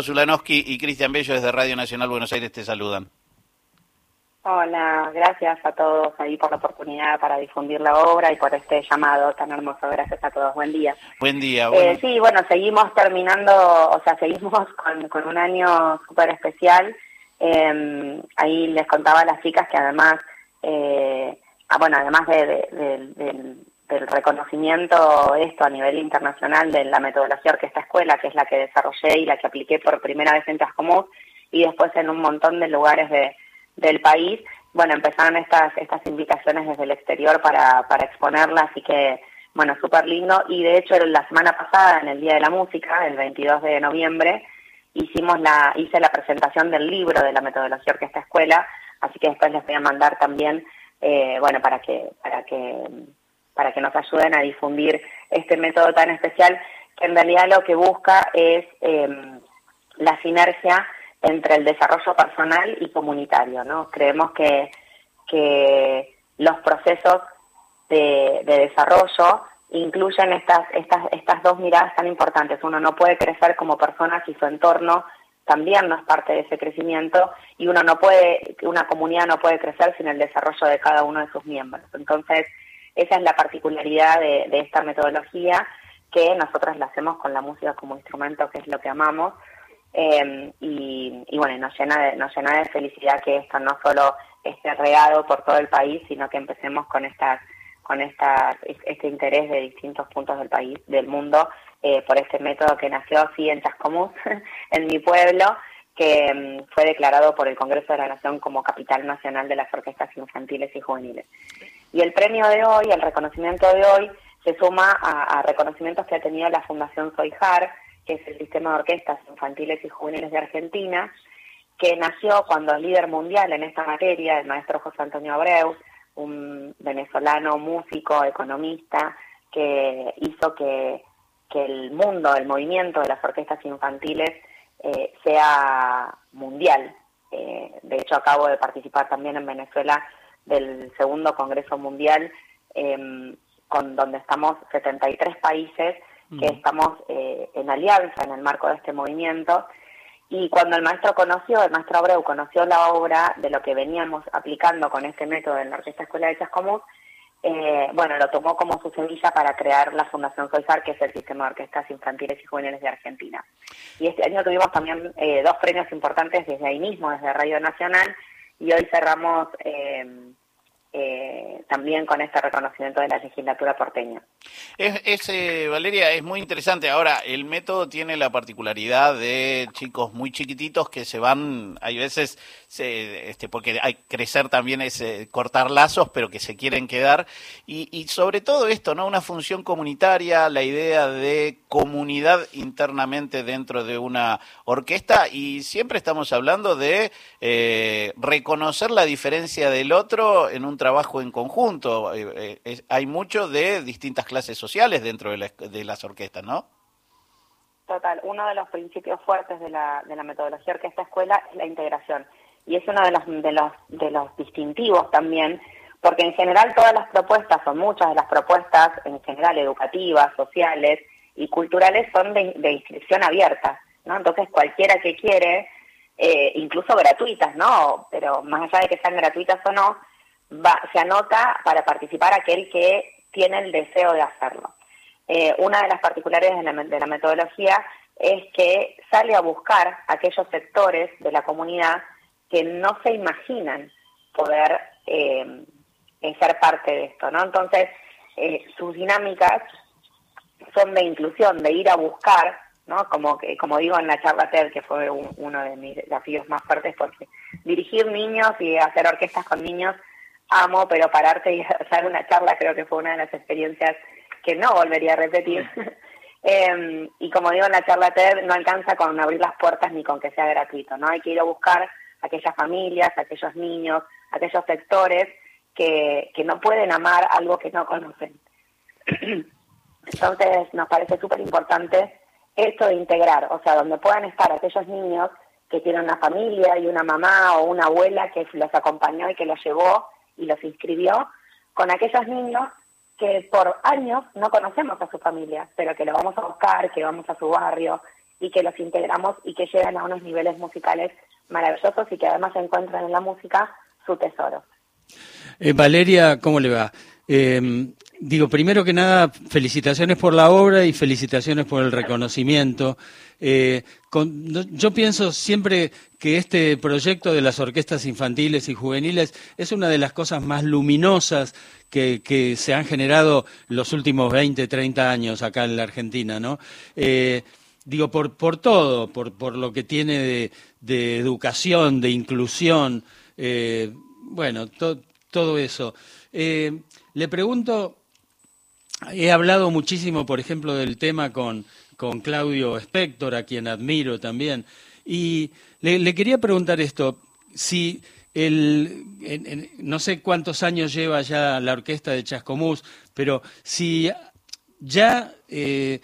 Zulanowski y Cristian Bello desde Radio Nacional Buenos Aires te saludan. Hola, gracias a todos ahí por la oportunidad para difundir la obra y por este llamado tan hermoso. Gracias a todos. Buen día. Buen día. Eh, sí, bueno, seguimos terminando, o sea, seguimos con, un año súper especial. Em, ahí les contaba a las chicas que además, eh, ah, bueno, además de, del reconocimiento esto a nivel internacional de la metodología Orquesta Escuela, que es la que desarrollé y la que apliqué por primera vez en Chascomús y después en un montón de lugares de, del país, bueno, empezaron estas, estas invitaciones desde el exterior para, para exponerla, así que, bueno, súper lindo. Y de hecho, la semana pasada, en el Día de la Música, el 22 de noviembre, hicimos la, hice la presentación del libro de la metodología Orquesta Escuela, así que después les voy a mandar también, eh, bueno, para que, para que para que nos ayuden a difundir este método tan especial que en realidad lo que busca es em, la sinergia entre el desarrollo personal y comunitario, ¿no? Creemos que, que los procesos de, desarrollo incluyen estas, estas, estas dos miradas tan importantes. Uno no puede crecer como persona si su entorno también no es parte de ese crecimiento y uno no puede, una comunidad no puede crecer sin el desarrollo de cada uno de sus miembros. Entonces, esa es la particularidad de, esta metodología que nosotros la hacemos con la música como instrumento, que es lo que amamos. Eh, y, bueno, nos llena, de, nos llena de felicidad que esto no solo esté regado por todo el país, sino que empecemos con estas con estas, este interés de distintos puntos del país, del mundo, eh, por este método que nació así en Chascomús, en mi pueblo, que mm, fue declarado por el Congreso de la Nación como Capital Nacional de las Orquestas Infantiles y Juveniles. Y el premio de hoy, el reconocimiento de hoy, se suma a, reconocimientos que ha tenido la Fundación Soijar, que es el sistema de orquestas infantiles y juveniles de Argentina, que nació cuando el líder mundial en esta materia, el maestro José Antonio Abreu, un venezolano músico, economista, que hizo que, el mundo, el movimiento de las orquestas infantiles eh, sea mundial. Eh, de hecho, acabo de participar también en Venezuela del segundo Congreso Mundial, em, con donde estamos 73 países que estamos eh, en alianza en el marco de este movimiento. Y cuando el maestro conoció, el maestro Abreu conoció la obra de lo que veníamos aplicando con este método en la Orquesta Escuela de Chascomús, eh, bueno, lo tomó como su semilla para crear la Fundación Soizar, que es el sistema de orquestas infantiles y juveniles de Argentina. Y este año tuvimos también eh, dos premios importantes desde ahí mismo, desde Radio Nacional, y hoy cerramos eh, eh, también con este reconocimiento de la legislatura porteña. Es, Valeria, es muy interesante. Ahora, el método tiene la particularidad de chicos muy chiquititos que se van, hay veces, este, porque hay crecer también es eh, cortar lazos, pero que se quieren quedar. Y, y sobre todo esto, ¿no? Una función comunitaria, la idea de comunidad internamente dentro de una orquesta y siempre estamos hablando de reconocer la diferencia del otro en un trabajo en conjunto. Eh, eh, hay mucho de distintas clases sociales dentro de, las orquestas, ¿no? Total, uno de los principios fuertes de la, de la metodología orquesta escuela es la integración. Y es uno de los, de los, de los distintivos también, porque en general todas las propuestas, o muchas de las propuestas en general educativas, sociales y culturales son de, inscripción abierta, ¿no? Entonces cualquiera que quiere, eh, incluso gratuitas, ¿no? Pero más allá de que sean gratuitas o no, se anota para participar aquel que tiene el deseo de hacerlo. Eh, una de las particularidades de la, metodología es que sale a buscar aquellos sectores de la comunidad que no se imaginan poder eh, ser parte de esto, ¿no? Entonces, eh, sus dinámicas son de inclusión, de ir a buscar, ¿no? Como, que, como digo en la charla TED, que fue uno de mis desafíos más fuertes, porque dirigir niños y hacer orquestas con niños amo, pero pararte y hacer una charla creo que fue una de las experiencias que no volvería a repetir. Em, y como digo en la charla TED, no alcanza con abrir las puertas ni con que sea gratuito, ¿no? Hay que ir a buscar aquellas familias, aquellos niños, aquellos sectores que, que no pueden amar algo que no conocen. Entonces nos parece súper importante esto de integrar, o sea, donde puedan estar aquellos niños que tienen una familia y una mamá o una abuela que los acompañó y que los llevó y los inscribió con aquellos niños que por años no conocemos a su familia, pero que lo vamos a buscar, que vamos a su barrio y que los integramos y que llegan a unos niveles musicales maravillosos y que además encuentran en la música su tesoro. Eh, Valeria, ¿cómo le va? Eh, digo, primero que nada, felicitaciones por la obra y felicitaciones por el reconocimiento. Eh, yo pienso siempre que este proyecto de las orquestas infantiles y juveniles es una de las cosas más luminosas que, se han generado los últimos 20, 30 años acá en la Argentina, ¿no? Digo, por, por todo, por, por lo que tiene de, educación, de inclusión, bueno, todo eso. le pregunto, He hablado muchísimo, por ejemplo, del tema con, con Claudio Spector, a quien admiro también, y le, quería preguntar esto, si el, no sé cuántos años lleva ya la orquesta de Chascomús, pero si ya eh,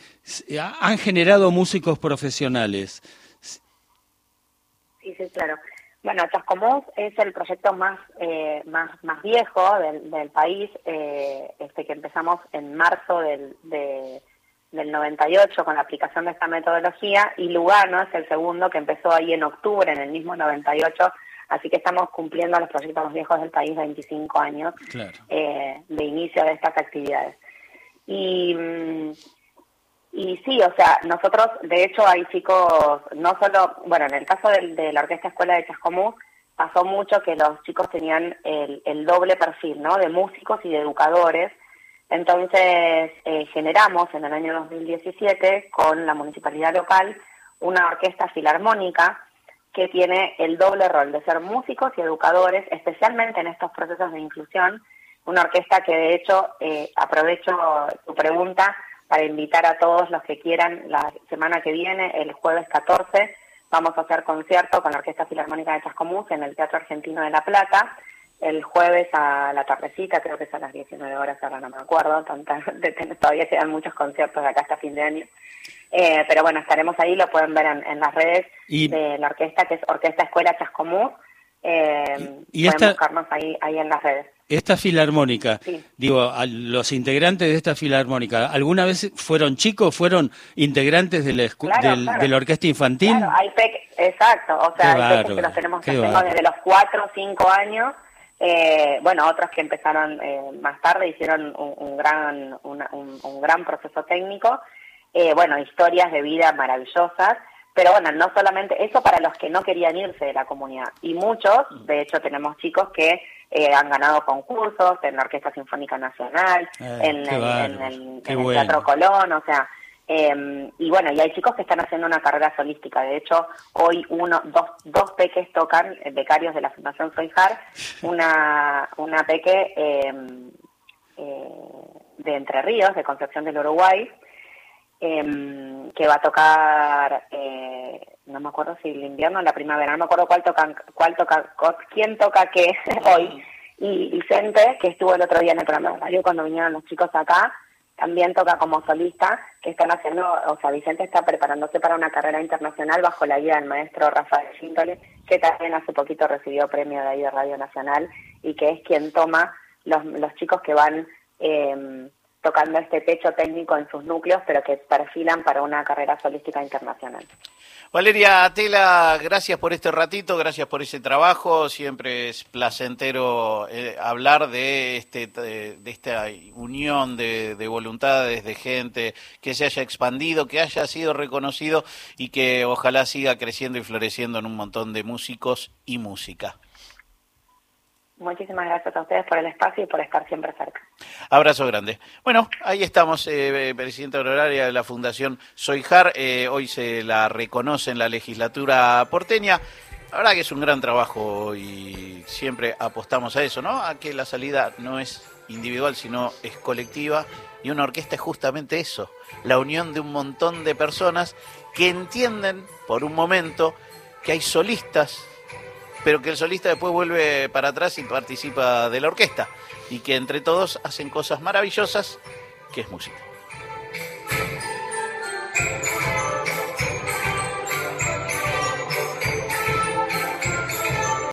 han generado músicos profesionales. Sí, sí, claro. Bueno, Chascomús es el proyecto más eh, más, más viejo del, del país, eh, este que empezamos en marzo del, de, del 98 con la aplicación de esta metodología y Lugano es el segundo que empezó ahí en octubre, en el mismo 98, así que estamos cumpliendo los proyectos más viejos del país 25 años eh, de inicio de estas actividades. Y mm, y sí, o sea, nosotros, de hecho, hay chicos, no solo, bueno, en el caso de, la Orquesta Escuela de Chascomús, pasó mucho que los chicos tenían el, el doble perfil, ¿no? De músicos y de educadores. Entonces, eh, generamos en el año 2017 con la municipalidad local una orquesta filarmónica que tiene el doble rol de ser músicos y educadores, especialmente en estos procesos de inclusión. Una orquesta que, de hecho, eh, aprovecho tu pregunta, para invitar a todos los que quieran la semana que viene, el jueves 14, vamos a hacer concierto con la Orquesta Filarmónica de Chascomús en el Teatro Argentino de La Plata. El jueves a la tardecita, creo que es a las 19 horas, ahora no me acuerdo, todavía quedan muchos conciertos de acá hasta fin de año. Eh, pero bueno, estaremos ahí, lo pueden ver en, las redes de la orquesta, que es Orquesta Escuela Chascomús. Eh, ¿Y, pueden buscarnos ahí, ahí en las redes. Esta filarmónica, digo, los integrantes de esta filarmónica, ¿alguna vez fueron chicos, fueron integrantes de la, de la orquesta infantil? Claro, hay exacto, o sea, hay que los tenemos desde los cuatro o cinco años, eh, bueno, otros que empezaron eh, más tarde hicieron un, gran, un, gran proceso técnico, eh, bueno, historias de vida maravillosas, pero bueno, no solamente eso para los que no querían irse de la comunidad, y muchos, de hecho tenemos chicos que eh, han ganado concursos en la Orquesta Sinfónica Nacional, eh, en, el, Teatro Colón, o sea, em, y bueno, y hay chicos que están haciendo una carrera solística. De hecho, hoy uno, dos, dos peques tocan, eh, becarios de la Fundación Soijar, una, una peque em, de Entre Ríos, de Concepción del Uruguay, em, que va a tocar no me acuerdo si el invierno o la primavera, no me acuerdo cuál toca, cuál toca, quién toca qué hoy. Y Vicente, que estuvo el otro día en el programa de radio cuando vinieron los chicos acá, también toca como solista, que están haciendo, o sea, Vicente está preparándose para una carrera internacional bajo la guía del maestro Rafael Chintole, que también hace poquito recibió premio de ahí de Radio Nacional y que es quien toma los, los chicos que van eh, tocando este techo técnico en sus núcleos, pero que perfilan para una carrera solística internacional. Valeria Tela, gracias por este ratito, gracias por ese trabajo. Siempre es placentero eh, hablar de, este, de, esta unión de, de, voluntades, de gente que se haya expandido, que haya sido reconocido y que ojalá siga creciendo y floreciendo en un montón de músicos y música. Muchísimas gracias a ustedes por el espacio y por estar siempre cerca. Abrazo grande. Bueno, ahí estamos, eh, presidenta honoraria de la Fundación Soijar. Eh, hoy se la reconoce en la legislatura porteña. La verdad que es un gran trabajo y siempre apostamos a eso, ¿no? A que la salida no es individual, sino es colectiva. Y una orquesta es justamente eso, la unión de un montón de personas que entienden por un momento que hay solistas pero que el solista después vuelve para atrás y participa de la orquesta y que entre todos hacen cosas maravillosas, que es música.